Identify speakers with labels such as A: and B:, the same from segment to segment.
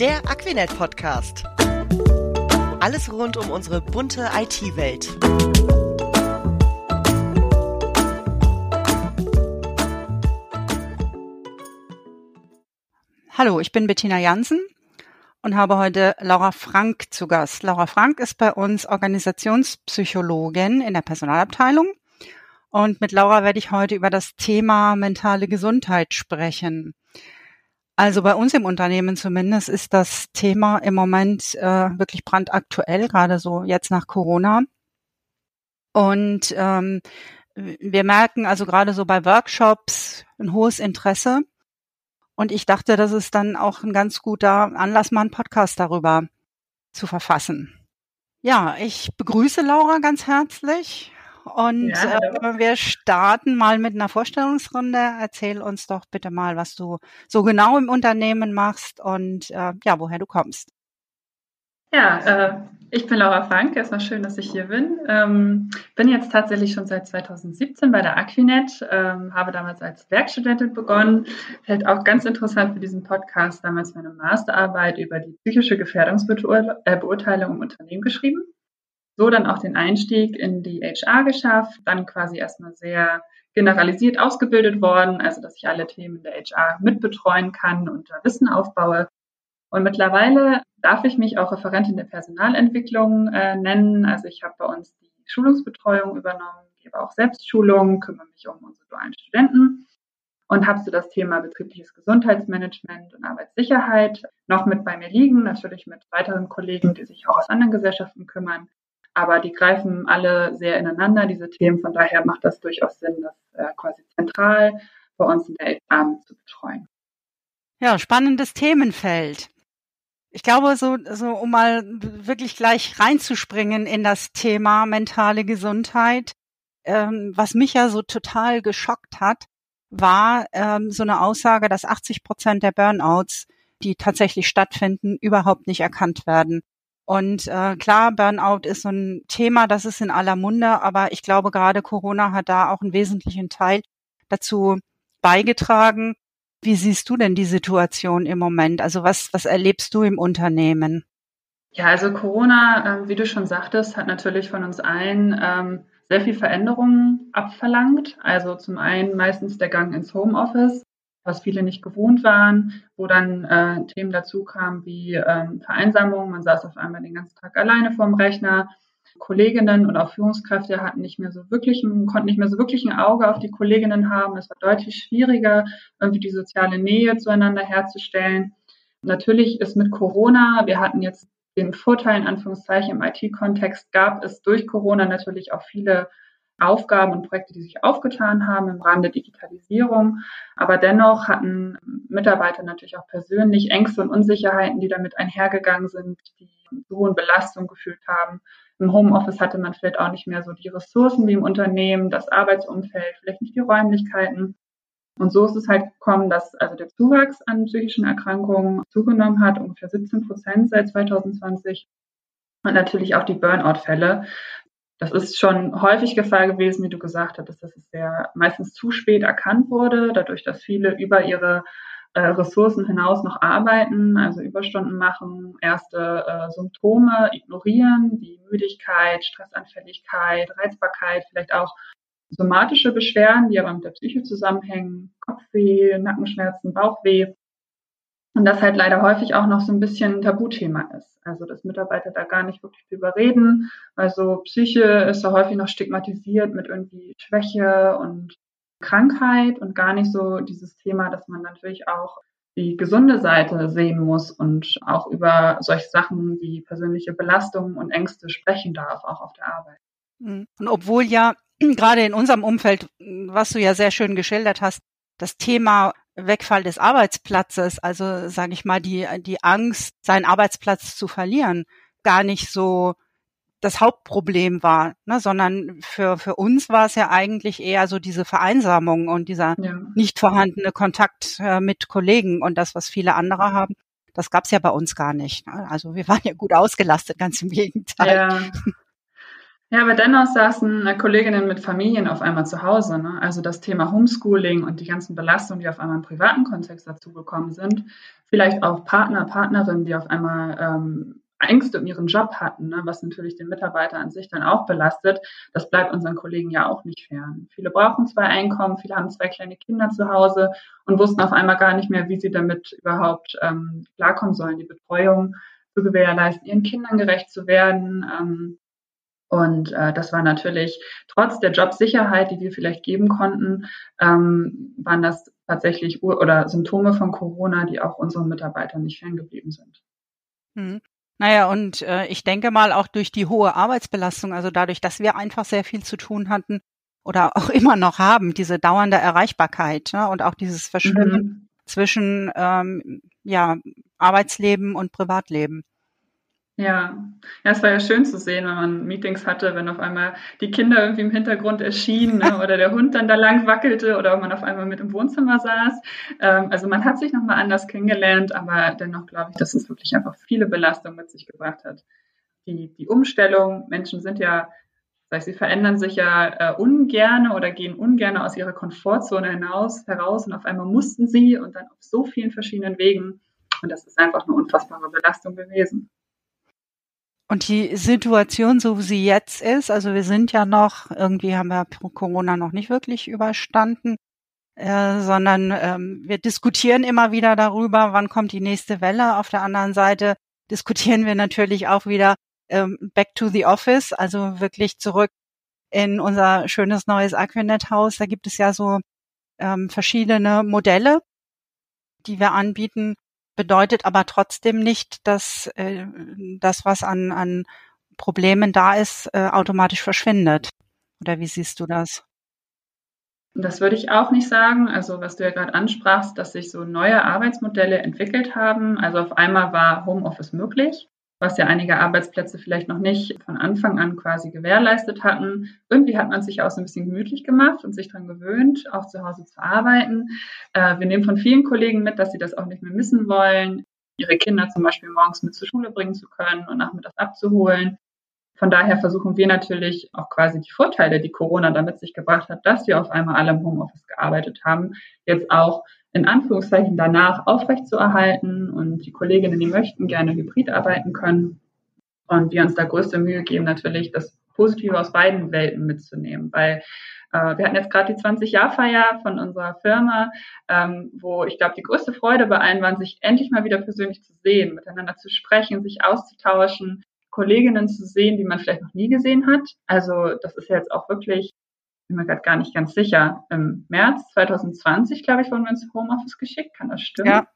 A: Der Aquinet Podcast. Alles rund um unsere bunte IT-Welt.
B: Hallo, ich bin Bettina Jansen und habe heute Laura Frank zu Gast. Laura Frank ist bei uns Organisationspsychologin in der Personalabteilung. Und mit Laura werde ich heute über das Thema mentale Gesundheit sprechen. Also bei uns im Unternehmen zumindest ist das Thema im Moment äh, wirklich brandaktuell, gerade so jetzt nach Corona. Und ähm, wir merken also gerade so bei Workshops ein hohes Interesse. Und ich dachte, das ist dann auch ein ganz guter Anlass, mal einen Podcast darüber zu verfassen. Ja, ich begrüße Laura ganz herzlich und ja, äh, wir starten mal mit einer Vorstellungsrunde. Erzähl uns doch bitte mal, was du so genau im Unternehmen machst und äh, ja, woher du kommst.
C: Ja, äh, ich bin Laura Frank. Erstmal schön, dass ich hier bin. Ähm, bin jetzt tatsächlich schon seit 2017 bei der Aquinet, ähm, habe damals als Werkstudentin begonnen. Fällt auch ganz interessant für diesen Podcast damals meine Masterarbeit über die psychische Gefährdungsbeurteilung im Unternehmen geschrieben so dann auch den Einstieg in die HR geschafft, dann quasi erstmal sehr generalisiert ausgebildet worden, also dass ich alle Themen der HR mitbetreuen kann und da Wissen aufbaue. Und mittlerweile darf ich mich auch Referentin der Personalentwicklung äh, nennen. Also ich habe bei uns die Schulungsbetreuung übernommen, gebe auch Selbstschulungen, kümmere mich um unsere dualen Studenten und habe so das Thema betriebliches Gesundheitsmanagement und Arbeitssicherheit noch mit bei mir liegen, natürlich mit weiteren Kollegen, die sich auch aus anderen Gesellschaften kümmern. Aber die greifen alle sehr ineinander, diese Themen. Von daher macht das durchaus Sinn, das äh, quasi zentral bei uns in der HR zu betreuen.
B: Ja, spannendes Themenfeld. Ich glaube, so, so, um mal wirklich gleich reinzuspringen in das Thema mentale Gesundheit, ähm, was mich ja so total geschockt hat, war ähm, so eine Aussage, dass 80 Prozent der Burnouts, die tatsächlich stattfinden, überhaupt nicht erkannt werden. Und äh, klar, Burnout ist so ein Thema, das ist in aller Munde, aber ich glaube, gerade Corona hat da auch einen wesentlichen Teil dazu beigetragen. Wie siehst du denn die Situation im Moment? Also was, was erlebst du im Unternehmen?
C: Ja, also Corona, äh, wie du schon sagtest, hat natürlich von uns allen ähm, sehr viel Veränderungen abverlangt. Also zum einen meistens der Gang ins Homeoffice, was viele nicht gewohnt waren, wo dann äh, Themen dazu kamen wie ähm, Vereinsamung. Man saß auf einmal den ganzen Tag alleine vorm Rechner. Kolleginnen und auch Führungskräfte hatten nicht mehr so wirklich, konnten nicht mehr so wirklich ein Auge auf die Kolleginnen haben. Es war deutlich schwieriger, irgendwie die soziale Nähe zueinander herzustellen. Natürlich ist mit Corona, wir hatten jetzt den Vorteil in Anführungszeichen im IT-Kontext, gab es durch Corona natürlich auch viele Aufgaben und Projekte, die sich aufgetan haben im Rahmen der Digitalisierung. Aber dennoch hatten Mitarbeiter natürlich auch persönlich Ängste und Unsicherheiten, die damit einhergegangen sind, die zu hohen Belastungen gefühlt haben. Im Homeoffice hatte man vielleicht auch nicht mehr so die Ressourcen wie im Unternehmen, das Arbeitsumfeld, vielleicht nicht die Räumlichkeiten. Und so ist es halt gekommen, dass also der Zuwachs an psychischen Erkrankungen zugenommen hat, ungefähr 17 Prozent seit 2020 und natürlich auch die Burnout-Fälle. Das ist schon häufig Gefahr gewesen, wie du gesagt hattest, dass es sehr meistens zu spät erkannt wurde, dadurch, dass viele über ihre äh, Ressourcen hinaus noch arbeiten, also Überstunden machen, erste äh, Symptome ignorieren, wie Müdigkeit, Stressanfälligkeit, Reizbarkeit, vielleicht auch somatische Beschwerden, die aber mit der Psyche zusammenhängen, Kopfweh, Nackenschmerzen, Bauchweh. Und das halt leider häufig auch noch so ein bisschen Tabuthema ist. Also, dass Mitarbeiter da gar nicht wirklich drüber reden. Also, Psyche ist ja häufig noch stigmatisiert mit irgendwie Schwäche und Krankheit und gar nicht so dieses Thema, dass man natürlich auch die gesunde Seite sehen muss und auch über solche Sachen wie persönliche Belastungen und Ängste sprechen darf, auch auf der Arbeit.
B: Mhm. Und obwohl ja gerade in unserem Umfeld, was du ja sehr schön geschildert hast, das Thema Wegfall des Arbeitsplatzes, also sage ich mal, die, die Angst, seinen Arbeitsplatz zu verlieren, gar nicht so das Hauptproblem war, ne, sondern für, für uns war es ja eigentlich eher so diese Vereinsamung und dieser ja. nicht vorhandene Kontakt äh, mit Kollegen und das, was viele andere haben, das gab es ja bei uns gar nicht. Ne? Also wir waren ja gut ausgelastet, ganz im Gegenteil.
C: Ja. Ja, aber dennoch saßen Kolleginnen mit Familien auf einmal zu Hause. Ne? Also das Thema Homeschooling und die ganzen Belastungen, die auf einmal im privaten Kontext dazugekommen sind. Vielleicht auch Partner, Partnerinnen, die auf einmal ähm, Ängste um ihren Job hatten, ne? was natürlich den Mitarbeiter an sich dann auch belastet. Das bleibt unseren Kollegen ja auch nicht fern. Viele brauchen zwei Einkommen, viele haben zwei kleine Kinder zu Hause und wussten auf einmal gar nicht mehr, wie sie damit überhaupt ähm, klarkommen sollen, die Betreuung zu gewährleisten, ihren Kindern gerecht zu werden. Ähm, und äh, das war natürlich trotz der Jobsicherheit, die wir vielleicht geben konnten, ähm, waren das tatsächlich Ur oder Symptome von Corona, die auch unseren Mitarbeitern nicht ferngeblieben sind.
B: Hm. Naja, und äh, ich denke mal auch durch die hohe Arbeitsbelastung, also dadurch, dass wir einfach sehr viel zu tun hatten oder auch immer noch haben, diese dauernde Erreichbarkeit ne, und auch dieses Verschwimmen mhm. zwischen ähm, ja, Arbeitsleben und Privatleben.
C: Ja. ja, es war ja schön zu sehen, wenn man Meetings hatte, wenn auf einmal die Kinder irgendwie im Hintergrund erschienen ne, oder der Hund dann da lang wackelte oder man auf einmal mit im Wohnzimmer saß. Ähm, also man hat sich nochmal anders kennengelernt, aber dennoch glaube ich, dass es wirklich einfach viele Belastungen mit sich gebracht hat. Die, die Umstellung, Menschen sind ja, das heißt, sie verändern sich ja äh, ungerne oder gehen ungerne aus ihrer Komfortzone hinaus, heraus und auf einmal mussten sie und dann auf so vielen verschiedenen Wegen. Und das ist einfach eine unfassbare Belastung gewesen.
B: Und die Situation, so wie sie jetzt ist, also wir sind ja noch, irgendwie haben wir Corona noch nicht wirklich überstanden, äh, sondern ähm, wir diskutieren immer wieder darüber, wann kommt die nächste Welle. Auf der anderen Seite diskutieren wir natürlich auch wieder ähm, back to the office, also wirklich zurück in unser schönes neues Aquinet-Haus. Da gibt es ja so ähm, verschiedene Modelle, die wir anbieten bedeutet aber trotzdem nicht, dass äh, das, was an, an Problemen da ist, äh, automatisch verschwindet. Oder wie siehst du das?
C: Das würde ich auch nicht sagen. Also was du ja gerade ansprachst, dass sich so neue Arbeitsmodelle entwickelt haben. Also auf einmal war Homeoffice möglich was ja einige Arbeitsplätze vielleicht noch nicht von Anfang an quasi gewährleistet hatten. Irgendwie hat man sich auch so ein bisschen gemütlich gemacht und sich daran gewöhnt, auch zu Hause zu arbeiten. Äh, wir nehmen von vielen Kollegen mit, dass sie das auch nicht mehr missen wollen, ihre Kinder zum Beispiel morgens mit zur Schule bringen zu können und nachmittags abzuholen. Von daher versuchen wir natürlich auch quasi die Vorteile, die Corona damit sich gebracht hat, dass wir auf einmal alle im Homeoffice gearbeitet haben, jetzt auch in Anführungszeichen danach aufrechtzuerhalten. Und die Kolleginnen, die möchten, gerne hybrid arbeiten können. Und wir uns da größte Mühe geben, natürlich das Positive aus beiden Welten mitzunehmen, weil äh, wir hatten jetzt gerade die 20-Jahr-Feier von unserer Firma, ähm, wo ich glaube, die größte Freude bei allen war, sich endlich mal wieder persönlich zu sehen, miteinander zu sprechen, sich auszutauschen, Kolleginnen zu sehen, die man vielleicht noch nie gesehen hat. Also das ist jetzt auch wirklich bin mir gerade gar nicht ganz sicher, im März 2020, glaube ich, wurden wir ins Homeoffice geschickt. Kann das stimmen?
B: Ja,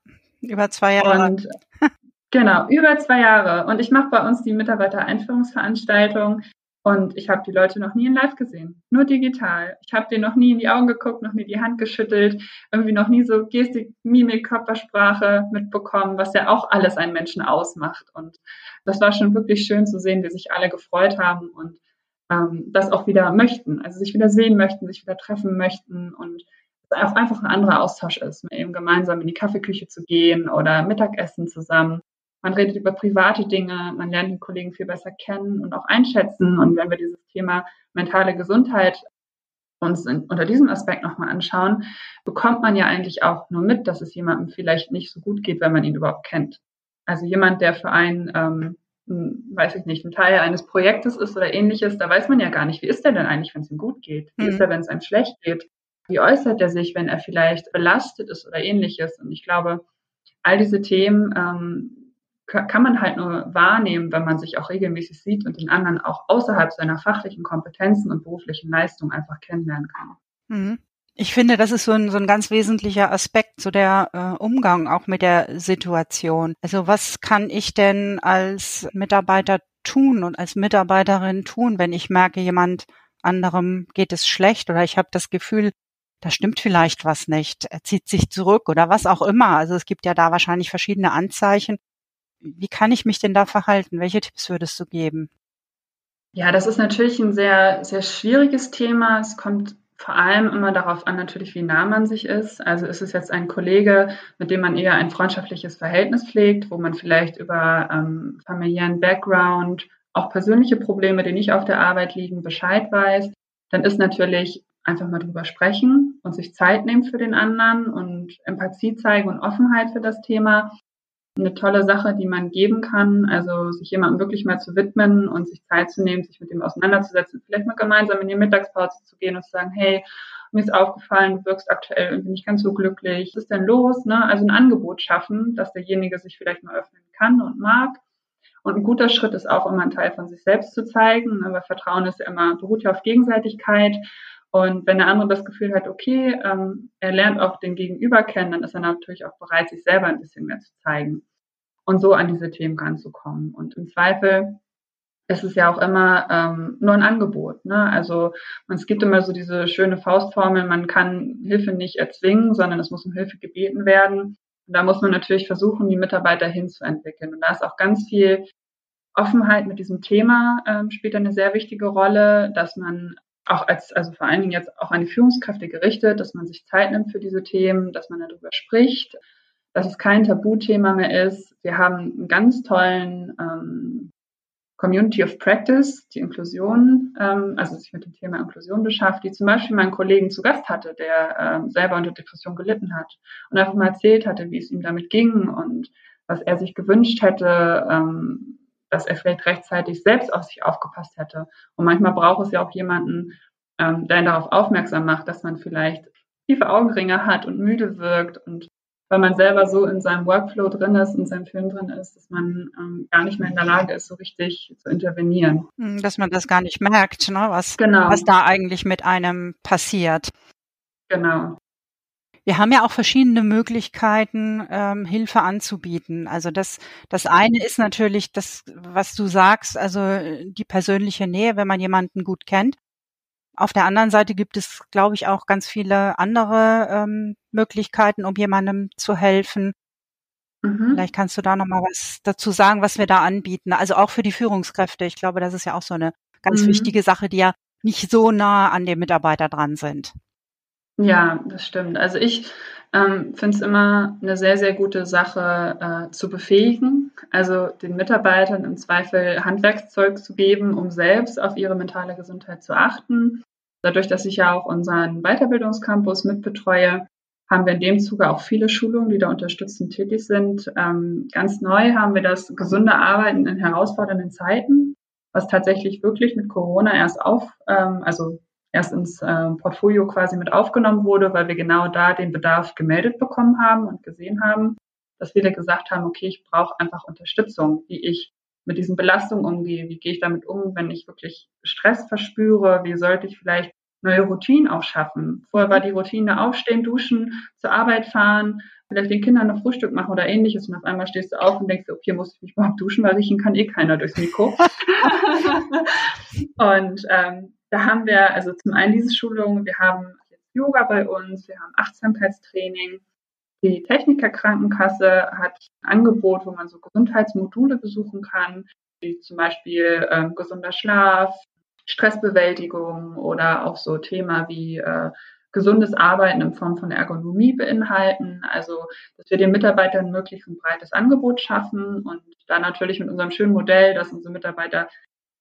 B: über zwei Jahre.
C: Und, genau, über zwei Jahre. Und ich mache bei uns die Mitarbeitereinführungsveranstaltung. Und ich habe die Leute noch nie in Live gesehen, nur digital. Ich habe denen noch nie in die Augen geguckt, noch nie die Hand geschüttelt, irgendwie noch nie so Gestik, Mimik, Körpersprache mitbekommen, was ja auch alles einen Menschen ausmacht. Und das war schon wirklich schön zu sehen, wie sich alle gefreut haben und ähm, das auch wieder möchten, also sich wieder sehen möchten, sich wieder treffen möchten und auch einfach ein anderer Austausch ist, eben gemeinsam in die Kaffeeküche zu gehen oder Mittagessen zusammen. Man redet über private Dinge, man lernt den Kollegen viel besser kennen und auch einschätzen. Und wenn wir dieses Thema mentale Gesundheit uns in, unter diesem Aspekt nochmal anschauen, bekommt man ja eigentlich auch nur mit, dass es jemandem vielleicht nicht so gut geht, wenn man ihn überhaupt kennt. Also jemand, der für einen ähm, weiß ich nicht, ein Teil eines Projektes ist oder ähnliches, da weiß man ja gar nicht, wie ist er denn eigentlich, wenn es ihm gut geht? Wie mhm. ist er, wenn es einem schlecht geht? Wie äußert er sich, wenn er vielleicht belastet ist oder ähnliches? Und ich glaube, all diese Themen ähm, kann man halt nur wahrnehmen, wenn man sich auch regelmäßig sieht und den anderen auch außerhalb seiner fachlichen Kompetenzen und beruflichen Leistungen einfach kennenlernen kann.
B: Mhm. Ich finde, das ist so ein, so ein ganz wesentlicher Aspekt, so der äh, Umgang auch mit der Situation. Also was kann ich denn als Mitarbeiter tun und als Mitarbeiterin tun, wenn ich merke, jemand anderem geht es schlecht oder ich habe das Gefühl, da stimmt vielleicht was nicht, er zieht sich zurück oder was auch immer. Also es gibt ja da wahrscheinlich verschiedene Anzeichen. Wie kann ich mich denn da verhalten? Welche Tipps würdest du geben?
C: Ja, das ist natürlich ein sehr, sehr schwieriges Thema. Es kommt vor allem immer darauf an, natürlich, wie nah man sich ist. Also ist es jetzt ein Kollege, mit dem man eher ein freundschaftliches Verhältnis pflegt, wo man vielleicht über ähm, familiären Background auch persönliche Probleme, die nicht auf der Arbeit liegen, Bescheid weiß, dann ist natürlich einfach mal drüber sprechen und sich Zeit nehmen für den anderen und Empathie zeigen und Offenheit für das Thema. Eine tolle Sache, die man geben kann, also sich jemandem wirklich mal zu widmen und sich Zeit zu nehmen, sich mit dem auseinanderzusetzen, vielleicht mal gemeinsam in die Mittagspause zu gehen und zu sagen, hey, mir ist aufgefallen, du wirkst aktuell irgendwie nicht ganz so glücklich. Was ist denn los? Ne? Also ein Angebot schaffen, dass derjenige sich vielleicht mal öffnen kann und mag. Und ein guter Schritt ist auch immer ein Teil von sich selbst zu zeigen, weil Vertrauen ist immer, beruht ja auf Gegenseitigkeit. Und wenn der andere das Gefühl hat, okay, ähm, er lernt auch den Gegenüber kennen, dann ist er natürlich auch bereit, sich selber ein bisschen mehr zu zeigen und so an diese Themen ranzukommen. Und im Zweifel ist es ja auch immer ähm, nur ein Angebot. Ne? Also es gibt immer so diese schöne Faustformel, man kann Hilfe nicht erzwingen, sondern es muss um Hilfe gebeten werden. Und da muss man natürlich versuchen, die Mitarbeiter hinzuentwickeln. Und da ist auch ganz viel Offenheit mit diesem Thema ähm, spielt eine sehr wichtige Rolle, dass man auch als, also vor allen Dingen jetzt auch an die Führungskräfte gerichtet, dass man sich Zeit nimmt für diese Themen, dass man darüber spricht, dass es kein Tabuthema mehr ist. Wir haben einen ganz tollen ähm, Community of Practice, die Inklusion, ähm, also sich mit dem Thema Inklusion beschäftigt, die zum Beispiel meinen Kollegen zu Gast hatte, der ähm, selber unter Depression gelitten hat und einfach mal erzählt hatte, wie es ihm damit ging und was er sich gewünscht hätte, ähm, dass er vielleicht rechtzeitig selbst auf sich aufgepasst hätte. Und manchmal braucht es ja auch jemanden, ähm, der ihn darauf aufmerksam macht, dass man vielleicht tiefe Augenringe hat und müde wirkt und weil man selber so in seinem Workflow drin ist, in seinem Film drin ist, dass man ähm, gar nicht mehr in der Lage ist, so richtig zu intervenieren.
B: Hm, dass man das gar nicht merkt, ne, was, genau. was da eigentlich mit einem passiert.
C: Genau.
B: Wir haben ja auch verschiedene Möglichkeiten, ähm, Hilfe anzubieten. Also das, das eine ist natürlich das, was du sagst, also die persönliche Nähe, wenn man jemanden gut kennt. Auf der anderen Seite gibt es, glaube ich, auch ganz viele andere ähm, Möglichkeiten, um jemandem zu helfen. Mhm. Vielleicht kannst du da noch mal was dazu sagen, was wir da anbieten. Also auch für die Führungskräfte. Ich glaube, das ist ja auch so eine ganz mhm. wichtige Sache, die ja nicht so nah an dem Mitarbeiter dran sind.
C: Ja, das stimmt. Also ich ähm, finde es immer eine sehr, sehr gute Sache äh, zu befähigen, also den Mitarbeitern im Zweifel Handwerkszeug zu geben, um selbst auf ihre mentale Gesundheit zu achten. Dadurch, dass ich ja auch unseren Weiterbildungscampus mitbetreue, haben wir in dem Zuge auch viele Schulungen, die da unterstützend tätig sind. Ähm, ganz neu haben wir das gesunde Arbeiten in herausfordernden Zeiten, was tatsächlich wirklich mit Corona erst auf, ähm, also erst ins äh, Portfolio quasi mit aufgenommen wurde, weil wir genau da den Bedarf gemeldet bekommen haben und gesehen haben, dass viele gesagt haben, okay, ich brauche einfach Unterstützung, wie ich mit diesen Belastungen umgehe, wie gehe ich damit um, wenn ich wirklich Stress verspüre, wie sollte ich vielleicht neue Routinen auch schaffen. Vorher war die Routine aufstehen, duschen, zur Arbeit fahren, vielleicht den Kindern noch Frühstück machen oder ähnliches und auf einmal stehst du auf und denkst, okay, muss ich mich überhaupt duschen, weil riechen kann eh keiner durchs Mikro. und ähm, da haben wir also zum einen diese Schulung, wir haben Yoga bei uns, wir haben Achtsamkeitstraining. Die Techniker Krankenkasse hat ein Angebot, wo man so Gesundheitsmodule besuchen kann, wie zum Beispiel äh, gesunder Schlaf, Stressbewältigung oder auch so Thema wie äh, gesundes Arbeiten in Form von Ergonomie beinhalten. Also, dass wir den Mitarbeitern möglichst ein breites Angebot schaffen und da natürlich mit unserem schönen Modell, dass unsere Mitarbeiter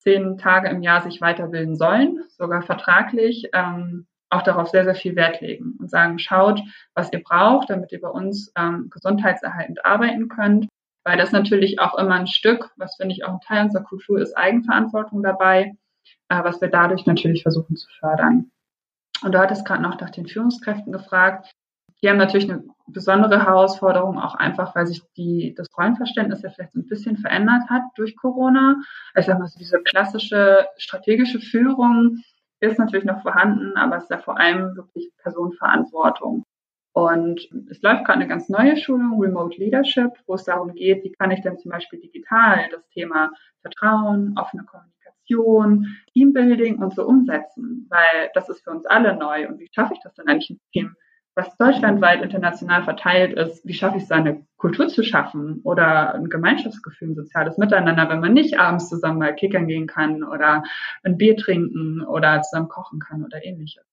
C: zehn Tage im Jahr sich weiterbilden sollen, sogar vertraglich, ähm, auch darauf sehr, sehr viel Wert legen und sagen, schaut, was ihr braucht, damit ihr bei uns ähm, gesundheitserhaltend arbeiten könnt. Weil das natürlich auch immer ein Stück, was finde ich auch ein Teil unserer Kultur ist, Eigenverantwortung dabei, äh, was wir dadurch natürlich versuchen zu fördern. Und du hattest gerade noch nach den Führungskräften gefragt. Die haben natürlich eine besondere Herausforderung, auch einfach, weil sich die, das Rollenverständnis ja vielleicht ein bisschen verändert hat durch Corona. Ich sag mal, so diese klassische strategische Führung ist natürlich noch vorhanden, aber es ist ja vor allem wirklich Personenverantwortung. Und es läuft gerade eine ganz neue Schulung, Remote Leadership, wo es darum geht, wie kann ich denn zum Beispiel digital das Thema Vertrauen, offene Kommunikation, Teambuilding und so umsetzen, weil das ist für uns alle neu. Und wie schaffe ich das denn eigentlich im Team? Was deutschlandweit international verteilt ist, wie schaffe ich es, eine Kultur zu schaffen oder ein Gemeinschaftsgefühl, ein soziales Miteinander, wenn man nicht abends zusammen mal kickern gehen kann oder ein Bier trinken oder zusammen kochen kann oder ähnliches.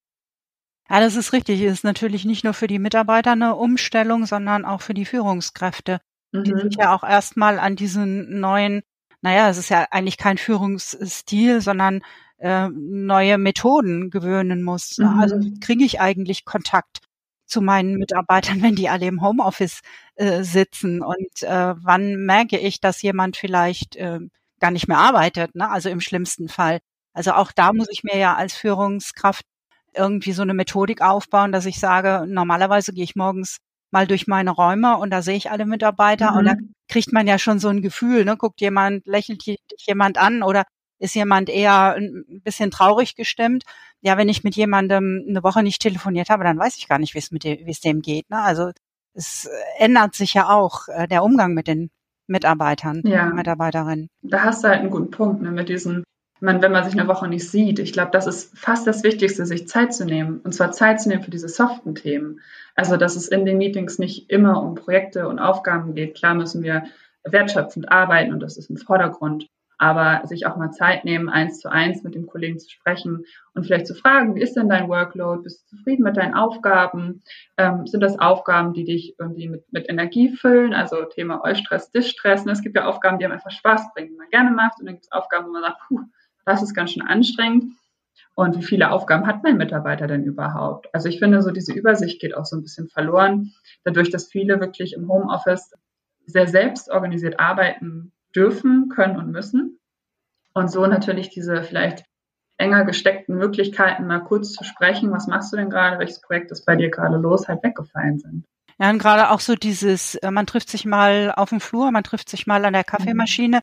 B: Ja, das ist richtig. Es ist natürlich nicht nur für die Mitarbeiter eine Umstellung, sondern auch für die Führungskräfte, mhm. die sich ja auch erstmal an diesen neuen naja, es ist ja eigentlich kein Führungsstil, sondern äh, neue Methoden gewöhnen muss. Mhm. Also kriege ich eigentlich Kontakt zu meinen Mitarbeitern, wenn die alle im Homeoffice äh, sitzen? Und äh, wann merke ich, dass jemand vielleicht äh, gar nicht mehr arbeitet? Ne? Also im schlimmsten Fall. Also auch da muss ich mir ja als Führungskraft irgendwie so eine Methodik aufbauen, dass ich sage, normalerweise gehe ich morgens mal durch meine Räume und da sehe ich alle Mitarbeiter mhm. und da mhm. kriegt man ja schon so ein Gefühl, ne? Guckt jemand, lächelt dich jemand an oder ist jemand eher ein bisschen traurig gestimmt? Ja, wenn ich mit jemandem eine Woche nicht telefoniert habe, dann weiß ich gar nicht, wie es mit dem, wie es dem geht. Ne? Also es ändert sich ja auch äh, der Umgang mit den Mitarbeitern, ja. Mitarbeiterinnen.
C: Da hast du halt einen guten Punkt ne, mit diesen man, wenn man sich eine Woche nicht sieht. Ich glaube, das ist fast das Wichtigste, sich Zeit zu nehmen. Und zwar Zeit zu nehmen für diese soften Themen. Also, dass es in den Meetings nicht immer um Projekte und Aufgaben geht. Klar müssen wir wertschöpfend arbeiten und das ist im Vordergrund. Aber sich auch mal Zeit nehmen, eins zu eins mit dem Kollegen zu sprechen und vielleicht zu fragen, wie ist denn dein Workload? Bist du zufrieden mit deinen Aufgaben? Ähm, sind das Aufgaben, die dich irgendwie mit, mit Energie füllen? Also Thema Eustress, Distress. Ne? Es gibt ja Aufgaben, die einem einfach Spaß bringen, die man gerne macht. Und dann gibt es Aufgaben, wo man sagt, puh, das ist ganz schön anstrengend. Und wie viele Aufgaben hat mein Mitarbeiter denn überhaupt? Also ich finde, so diese Übersicht geht auch so ein bisschen verloren, dadurch, dass viele wirklich im Homeoffice sehr selbst organisiert arbeiten dürfen, können und müssen. Und so natürlich diese vielleicht enger gesteckten Möglichkeiten, mal kurz zu sprechen, was machst du denn gerade, welches Projekt ist bei dir gerade los, halt weggefallen sind.
B: Ja, und gerade auch so dieses, äh, man trifft sich mal auf dem Flur, man trifft sich mal an der Kaffeemaschine.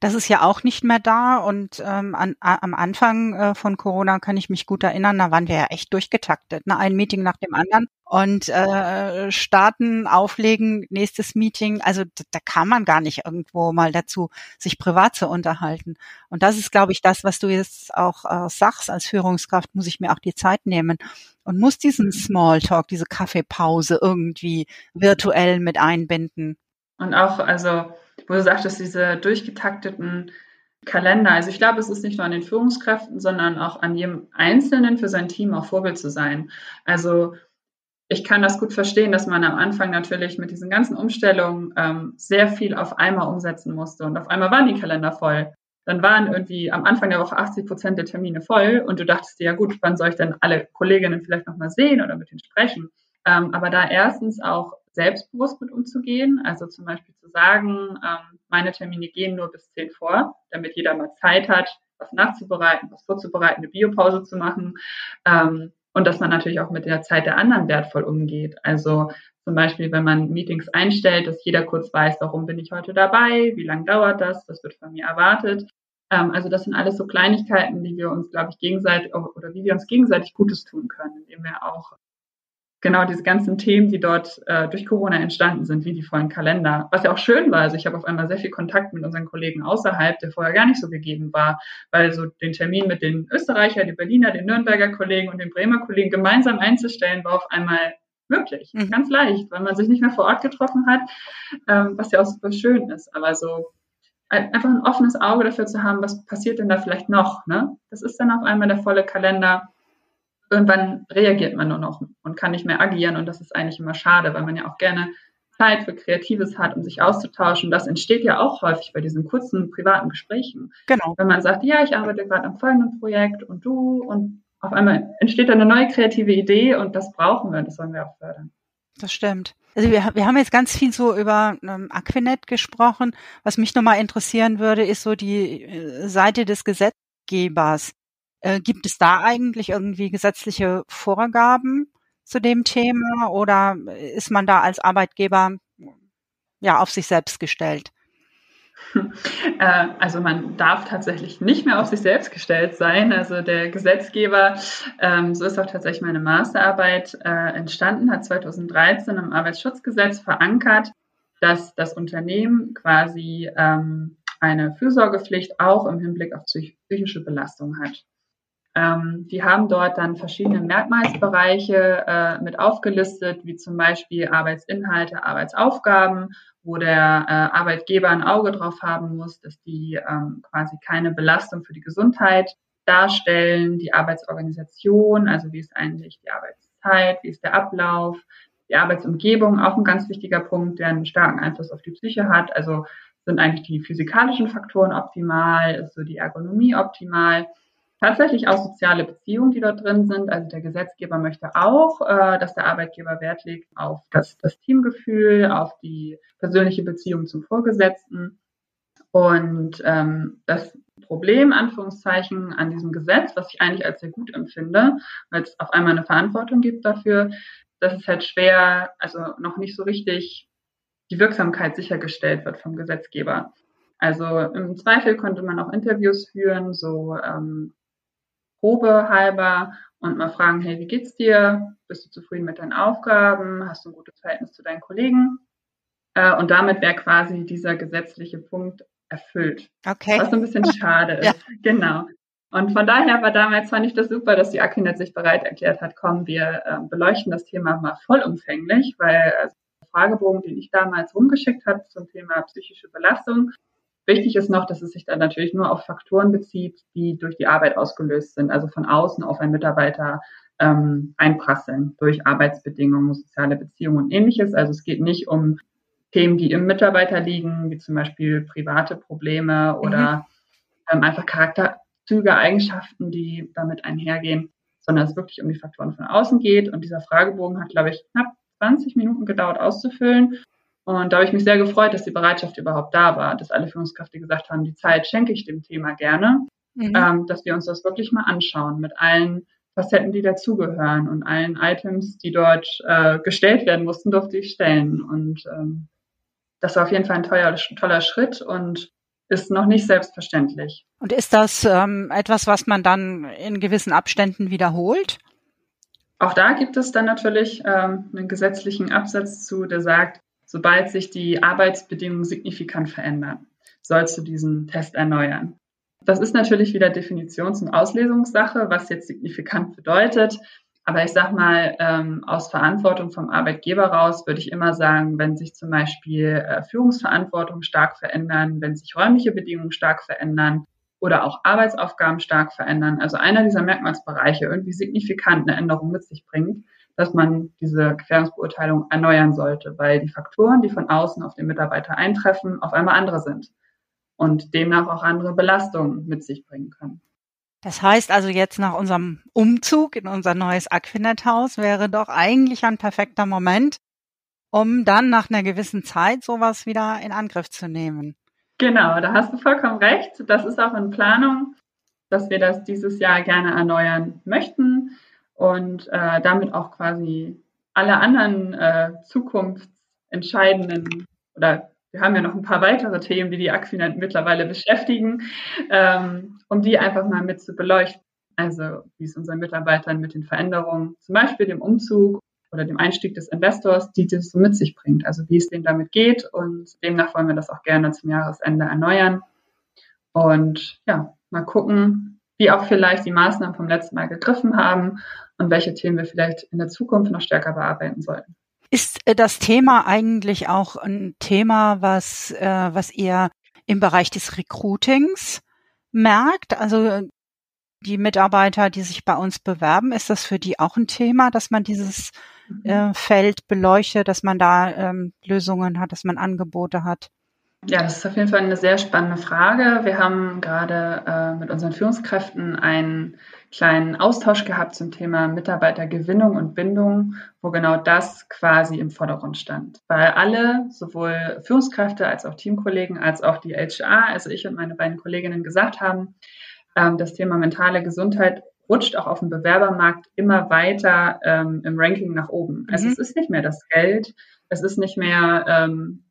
B: Das ist ja auch nicht mehr da und ähm, an, am Anfang äh, von Corona kann ich mich gut erinnern, da waren wir ja echt durchgetaktet, ne? ein Meeting nach dem anderen und äh, starten, auflegen, nächstes Meeting. Also da, da kann man gar nicht irgendwo mal dazu, sich privat zu unterhalten. Und das ist, glaube ich, das, was du jetzt auch äh, sagst als Führungskraft, muss ich mir auch die Zeit nehmen und muss diesen Smalltalk, diese Kaffeepause irgendwie virtuell mit einbinden.
C: Und auch, also wo du sagtest, diese durchgetakteten Kalender. Also ich glaube, es ist nicht nur an den Führungskräften, sondern auch an jedem Einzelnen für sein Team auch Vorbild zu sein. Also ich kann das gut verstehen, dass man am Anfang natürlich mit diesen ganzen Umstellungen ähm, sehr viel auf einmal umsetzen musste und auf einmal waren die Kalender voll. Dann waren irgendwie am Anfang der Woche 80 Prozent der Termine voll und du dachtest dir, ja gut, wann soll ich denn alle Kolleginnen vielleicht nochmal sehen oder mit denen sprechen? Ähm, aber da erstens auch selbstbewusst mit umzugehen. Also zum Beispiel zu sagen, ähm, meine Termine gehen nur bis zehn vor, damit jeder mal Zeit hat, was nachzubereiten, was vorzubereiten, eine Biopause zu machen. Ähm, und dass man natürlich auch mit der Zeit der anderen wertvoll umgeht. Also zum Beispiel, wenn man Meetings einstellt, dass jeder kurz weiß, warum bin ich heute dabei, wie lange dauert das, was wird von mir erwartet. Ähm, also das sind alles so Kleinigkeiten, die wir uns, glaube ich, gegenseitig oder wie wir uns gegenseitig Gutes tun können, indem wir auch genau diese ganzen Themen, die dort äh, durch Corona entstanden sind, wie die vollen Kalender. Was ja auch schön war. Also ich habe auf einmal sehr viel Kontakt mit unseren Kollegen außerhalb, der vorher gar nicht so gegeben war, weil so den Termin mit den Österreicher, den Berliner, den Nürnberger Kollegen und den Bremer Kollegen gemeinsam einzustellen, war auf einmal möglich. Mhm. Ganz leicht, weil man sich nicht mehr vor Ort getroffen hat, ähm, was ja auch super schön ist. Aber so einfach ein offenes Auge dafür zu haben, was passiert denn da vielleicht noch. Ne? Das ist dann auf einmal der volle Kalender irgendwann reagiert man nur noch und kann nicht mehr agieren und das ist eigentlich immer schade, weil man ja auch gerne Zeit für Kreatives hat, um sich auszutauschen. Das entsteht ja auch häufig bei diesen kurzen privaten Gesprächen. Genau. Wenn man sagt, ja, ich arbeite gerade am folgenden Projekt und du und auf einmal entsteht da eine neue kreative Idee und das brauchen wir und das sollen wir auch fördern.
B: Das stimmt. Also wir, wir haben jetzt ganz viel so über ähm, Aquinet gesprochen. Was mich nochmal interessieren würde, ist so die äh, Seite des Gesetzgebers. Äh, gibt es da eigentlich irgendwie gesetzliche Vorgaben zu dem Thema oder ist man da als Arbeitgeber ja auf sich selbst gestellt?
C: Äh, also man darf tatsächlich nicht mehr auf sich selbst gestellt sein. Also der Gesetzgeber, ähm, so ist auch tatsächlich meine Masterarbeit äh, entstanden, hat 2013 im Arbeitsschutzgesetz verankert, dass das Unternehmen quasi ähm, eine Fürsorgepflicht auch im Hinblick auf psychische Belastung hat. Ähm, die haben dort dann verschiedene Merkmalsbereiche äh, mit aufgelistet, wie zum Beispiel Arbeitsinhalte, Arbeitsaufgaben, wo der äh, Arbeitgeber ein Auge drauf haben muss, dass die ähm, quasi keine Belastung für die Gesundheit darstellen, die Arbeitsorganisation, also wie ist eigentlich die Arbeitszeit, wie ist der Ablauf, die Arbeitsumgebung, auch ein ganz wichtiger Punkt, der einen starken Einfluss auf die Psyche hat. Also Sind eigentlich die physikalischen Faktoren optimal? Ist so die Ergonomie optimal? Tatsächlich auch soziale Beziehungen, die dort drin sind. Also der Gesetzgeber möchte auch, äh, dass der Arbeitgeber Wert legt auf das, das Teamgefühl, auf die persönliche Beziehung zum Vorgesetzten. Und ähm, das Problem, Anführungszeichen, an diesem Gesetz, was ich eigentlich als sehr gut empfinde, weil es auf einmal eine Verantwortung gibt dafür, dass es halt schwer, also noch nicht so richtig die Wirksamkeit sichergestellt wird vom Gesetzgeber. Also im Zweifel konnte man auch Interviews führen, so ähm, Probe halber und mal fragen, hey, wie geht's dir? Bist du zufrieden mit deinen Aufgaben? Hast du ein gutes Verhältnis zu deinen Kollegen? Äh, und damit wäre quasi dieser gesetzliche Punkt erfüllt. Okay. Was ein bisschen schade ist. Ja. Genau. Und von daher war damals, fand ich das super, dass die Akinet sich bereit erklärt hat, komm, wir äh, beleuchten das Thema mal vollumfänglich, weil also der Fragebogen, den ich damals rumgeschickt habe zum Thema psychische Belastung, wichtig ist noch, dass es sich dann natürlich nur auf Faktoren bezieht, die durch die Arbeit ausgelöst sind, also von außen auf einen Mitarbeiter ähm, einprasseln, durch Arbeitsbedingungen, soziale Beziehungen und ähnliches. Also es geht nicht um Themen, die im Mitarbeiter liegen, wie zum Beispiel private Probleme oder mhm. ähm, einfach Charakterzüge, Eigenschaften, die damit einhergehen, sondern es wirklich um die Faktoren von außen geht. Und dieser Fragebogen hat, glaube ich, knapp 20 Minuten gedauert auszufüllen. Und da habe ich mich sehr gefreut, dass die Bereitschaft überhaupt da war, dass alle Führungskräfte gesagt haben, die Zeit schenke ich dem Thema gerne, mhm. ähm, dass wir uns das wirklich mal anschauen mit allen Facetten, die dazugehören und allen Items, die dort äh, gestellt werden mussten, durfte ich stellen. Und ähm, das war auf jeden Fall ein toller, toller Schritt und ist noch nicht selbstverständlich.
B: Und ist das ähm, etwas, was man dann in gewissen Abständen wiederholt?
C: Auch da gibt es dann natürlich ähm, einen gesetzlichen Absatz zu, der sagt, sobald sich die Arbeitsbedingungen signifikant verändern, sollst du diesen Test erneuern. Das ist natürlich wieder Definitions- und Auslesungssache, was jetzt signifikant bedeutet. Aber ich sag mal, ähm, aus Verantwortung vom Arbeitgeber raus würde ich immer sagen, wenn sich zum Beispiel äh, Führungsverantwortung stark verändern, wenn sich räumliche Bedingungen stark verändern oder auch Arbeitsaufgaben stark verändern, also einer dieser Merkmalsbereiche irgendwie signifikant eine Änderung mit sich bringt, dass man diese Gefährdungsbeurteilung erneuern sollte, weil die Faktoren, die von außen auf den Mitarbeiter eintreffen, auf einmal andere sind und demnach auch andere Belastungen mit sich bringen können.
B: Das heißt also jetzt nach unserem Umzug in unser neues Aquinet-Haus wäre doch eigentlich ein perfekter Moment, um dann nach einer gewissen Zeit sowas wieder in Angriff zu nehmen.
C: Genau, da hast du vollkommen recht. Das ist auch in Planung, dass wir das dieses Jahr gerne erneuern möchten und äh, damit auch quasi alle anderen äh, zukunftsentscheidenden oder wir haben ja noch ein paar weitere Themen, die die Aquinet mittlerweile beschäftigen, ähm, um die einfach mal mit zu beleuchten. Also wie es unseren Mitarbeitern mit den Veränderungen, zum Beispiel dem Umzug oder dem Einstieg des Investors, die das so mit sich bringt. Also wie es denen damit geht und demnach wollen wir das auch gerne zum Jahresende erneuern. Und ja, mal gucken, wie auch vielleicht die Maßnahmen vom letzten Mal gegriffen haben und welche Themen wir vielleicht in der Zukunft noch stärker bearbeiten sollten.
B: Ist äh, das Thema eigentlich auch ein Thema, was, äh, was ihr im Bereich des Recruitings merkt? Also die Mitarbeiter, die sich bei uns bewerben, ist das für die auch ein Thema, dass man dieses mhm. äh, Feld beleuchtet, dass man da ähm, Lösungen hat, dass man Angebote hat?
C: Ja, das ist auf jeden Fall eine sehr spannende Frage. Wir haben gerade äh, mit unseren Führungskräften einen kleinen Austausch gehabt zum Thema Mitarbeitergewinnung und Bindung, wo genau das quasi im Vordergrund stand. Weil alle, sowohl Führungskräfte als auch Teamkollegen, als auch die HR, also ich und meine beiden Kolleginnen gesagt haben, ähm, das Thema mentale Gesundheit rutscht auch auf dem Bewerbermarkt immer weiter ähm, im Ranking nach oben. Also mhm. es ist nicht mehr das Geld, es ist nicht mehr ähm,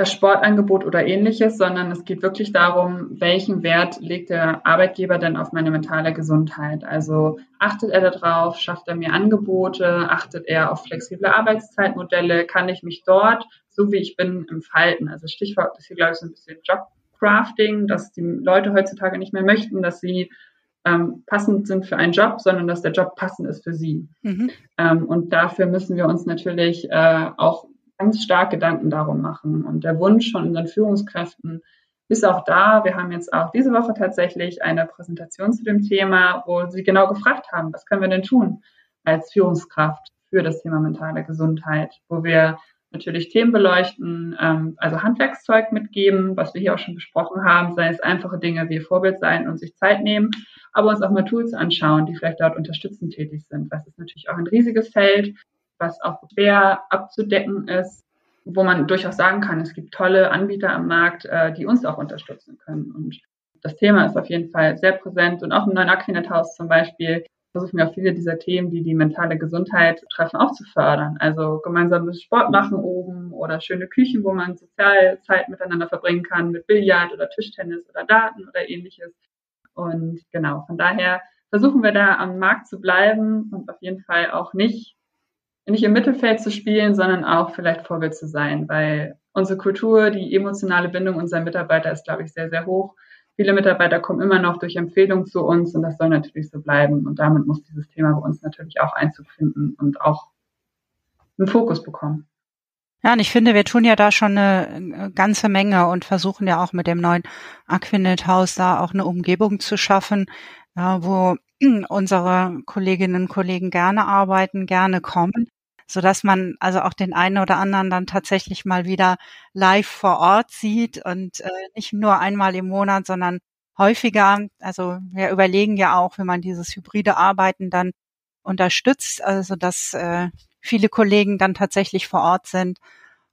C: das Sportangebot oder ähnliches, sondern es geht wirklich darum, welchen Wert legt der Arbeitgeber denn auf meine mentale Gesundheit? Also achtet er darauf, schafft er mir Angebote, achtet er auf flexible Arbeitszeitmodelle, kann ich mich dort, so wie ich bin, entfalten? Also Stichwort ist hier, glaube ich, so ein bisschen Jobcrafting, dass die Leute heutzutage nicht mehr möchten, dass sie ähm, passend sind für einen Job, sondern dass der Job passend ist für sie. Mhm. Ähm, und dafür müssen wir uns natürlich äh, auch ganz stark Gedanken darum machen. Und der Wunsch von unseren Führungskräften ist auch da. Wir haben jetzt auch diese Woche tatsächlich eine Präsentation zu dem Thema, wo sie genau gefragt haben, was können wir denn tun als Führungskraft für das Thema mentale Gesundheit, wo wir natürlich Themen beleuchten, ähm, also Handwerkszeug mitgeben, was wir hier auch schon besprochen haben, sei es einfache Dinge wie Vorbild sein und sich Zeit nehmen, aber uns auch mal Tools anschauen, die vielleicht dort unterstützend tätig sind. Das ist natürlich auch ein riesiges Feld, was auch schwer abzudecken ist, wo man durchaus sagen kann, es gibt tolle Anbieter am Markt, äh, die uns auch unterstützen können. Und das Thema ist auf jeden Fall sehr präsent und auch im neuen Aquinet Haus zum Beispiel versuchen wir auch viele dieser Themen, die die mentale Gesundheit treffen, auch zu fördern. Also gemeinsames Sport machen oben oder schöne Küchen, wo man sozial Zeit miteinander verbringen kann mit Billard oder Tischtennis oder Daten oder ähnliches. Und genau, von daher versuchen wir da am Markt zu bleiben und auf jeden Fall auch nicht, nicht im Mittelfeld zu spielen, sondern auch vielleicht Vorbild zu sein, weil unsere Kultur, die emotionale Bindung unserer Mitarbeiter ist, glaube ich, sehr, sehr hoch. Viele Mitarbeiter kommen immer noch durch Empfehlungen zu uns und das soll natürlich so bleiben. Und damit muss dieses Thema bei uns natürlich auch Einzug finden und auch einen Fokus bekommen.
B: Ja, und ich finde, wir tun ja da schon eine ganze Menge und versuchen ja auch mit dem neuen Aquinet Haus da auch eine Umgebung zu schaffen, ja, wo unsere Kolleginnen und Kollegen gerne arbeiten, gerne kommen so dass man also auch den einen oder anderen dann tatsächlich mal wieder live vor Ort sieht und äh, nicht nur einmal im Monat, sondern häufiger. Also wir überlegen ja auch, wie man dieses hybride Arbeiten dann unterstützt, also dass äh, viele Kollegen dann tatsächlich vor Ort sind.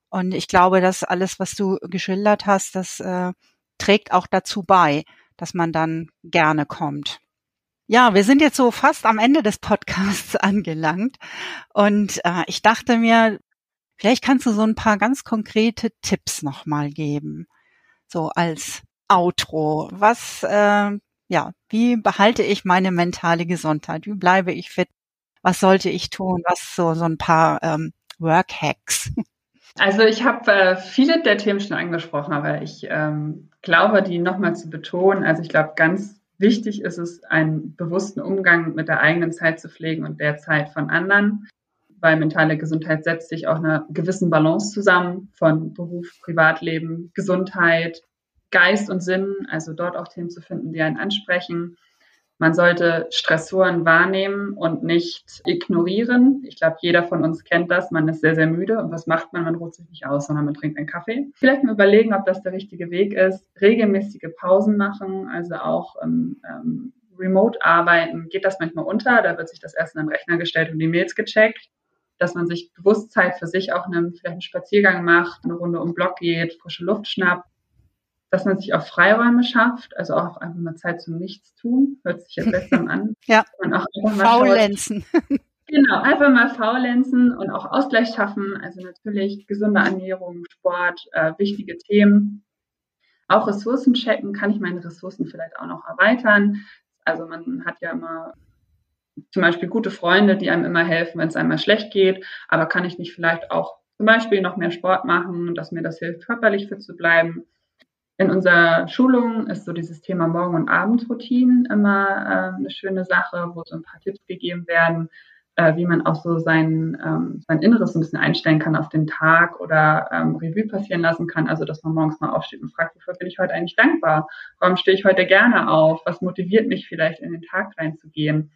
B: Und ich glaube, dass alles, was du geschildert hast, das äh, trägt auch dazu bei, dass man dann gerne kommt. Ja, wir sind jetzt so fast am Ende des Podcasts angelangt und äh, ich dachte mir, vielleicht kannst du so ein paar ganz konkrete Tipps nochmal geben, so als Outro. Was, äh, ja, wie behalte ich meine mentale Gesundheit? Wie bleibe ich fit? Was sollte ich tun? Was so so ein paar ähm, Work-Hacks?
C: Also ich habe äh, viele der Themen schon angesprochen, aber ich ähm, glaube, die nochmal zu betonen. Also ich glaube, ganz Wichtig ist es, einen bewussten Umgang mit der eigenen Zeit zu pflegen und der Zeit von anderen, weil mentale Gesundheit setzt sich auch einer gewissen Balance zusammen von Beruf, Privatleben, Gesundheit, Geist und Sinn, also dort auch Themen zu finden, die einen ansprechen. Man sollte Stressoren wahrnehmen und nicht ignorieren. Ich glaube, jeder von uns kennt das. Man ist sehr, sehr müde. Und was macht man? Man ruht sich nicht aus, sondern man trinkt einen Kaffee. Vielleicht mal überlegen, ob das der richtige Weg ist. Regelmäßige Pausen machen, also auch ähm, ähm, remote arbeiten. Geht das manchmal unter? Da wird sich das erst in den Rechner gestellt und die Mails gecheckt. Dass man sich bewusst Zeit für sich auch nimmt, vielleicht einen Spaziergang macht, eine Runde um den Block geht, frische Luft schnappt dass man sich auch Freiräume schafft, also auch einfach mal Zeit zum Nichtstun, hört sich ja besser an.
B: ja, und auch faulenzen.
C: Schaut, genau, einfach mal faulenzen und auch Ausgleich schaffen, also natürlich gesunde Ernährung, Sport, äh, wichtige Themen. Auch Ressourcen checken, kann ich meine Ressourcen vielleicht auch noch erweitern? Also man hat ja immer zum Beispiel gute Freunde, die einem immer helfen, wenn es einmal schlecht geht, aber kann ich nicht vielleicht auch zum Beispiel noch mehr Sport machen, dass mir das hilft, körperlich fit zu bleiben? In unserer Schulung ist so dieses Thema Morgen- und Abendroutinen immer äh, eine schöne Sache, wo so ein paar Tipps gegeben werden, äh, wie man auch so sein, ähm, sein Inneres ein bisschen einstellen kann auf den Tag oder ähm, Revue passieren lassen kann. Also, dass man morgens mal aufsteht und fragt, wofür bin ich heute eigentlich dankbar? Warum stehe ich heute gerne auf? Was motiviert mich vielleicht in den Tag reinzugehen?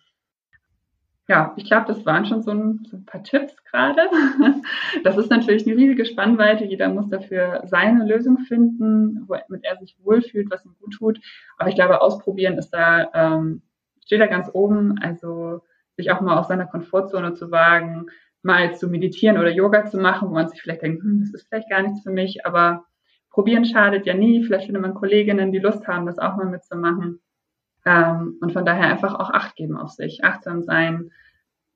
C: Ja, ich glaube, das waren schon so ein, so ein paar Tipps gerade. Das ist natürlich eine riesige Spannweite. Jeder muss dafür seine Lösung finden, womit er sich wohlfühlt, was ihm gut tut. Aber ich glaube, ausprobieren ist da, ähm, steht da ganz oben. Also sich auch mal aus seiner Komfortzone zu wagen, mal zu meditieren oder Yoga zu machen, wo man sich vielleicht denkt, hm, das ist vielleicht gar nichts für mich, aber probieren schadet ja nie. Vielleicht findet man Kolleginnen, die Lust haben, das auch mal mitzumachen. Ähm, und von daher einfach auch Acht geben auf sich, achtsam sein,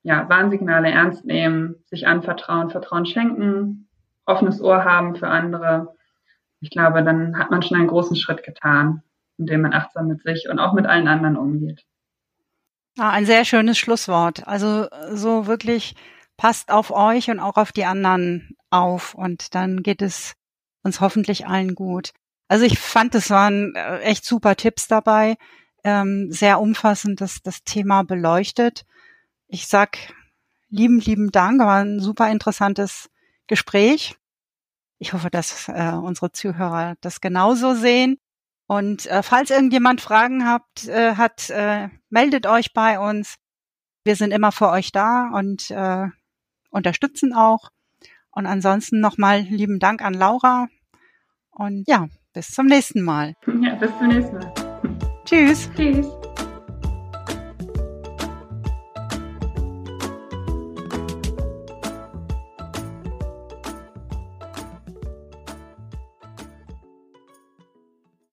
C: ja, Warnsignale ernst nehmen, sich anvertrauen, Vertrauen schenken, offenes Ohr haben für andere. Ich glaube, dann hat man schon einen großen Schritt getan, indem man achtsam mit sich und auch mit allen anderen umgeht.
B: Ja, ein sehr schönes Schlusswort. Also so wirklich passt auf euch und auch auf die anderen auf und dann geht es uns hoffentlich allen gut. Also ich fand, es waren äh, echt super Tipps dabei, ähm, sehr umfassend das, das Thema beleuchtet ich sag lieben, lieben Dank. War ein super interessantes Gespräch. Ich hoffe, dass äh, unsere Zuhörer das genauso sehen. Und äh, falls irgendjemand Fragen habt, äh, hat, äh, meldet euch bei uns. Wir sind immer für euch da und äh, unterstützen auch. Und ansonsten nochmal lieben Dank an Laura. Und ja, bis zum nächsten Mal.
C: Ja, bis zum nächsten Mal.
B: Tschüss.
C: Tschüss.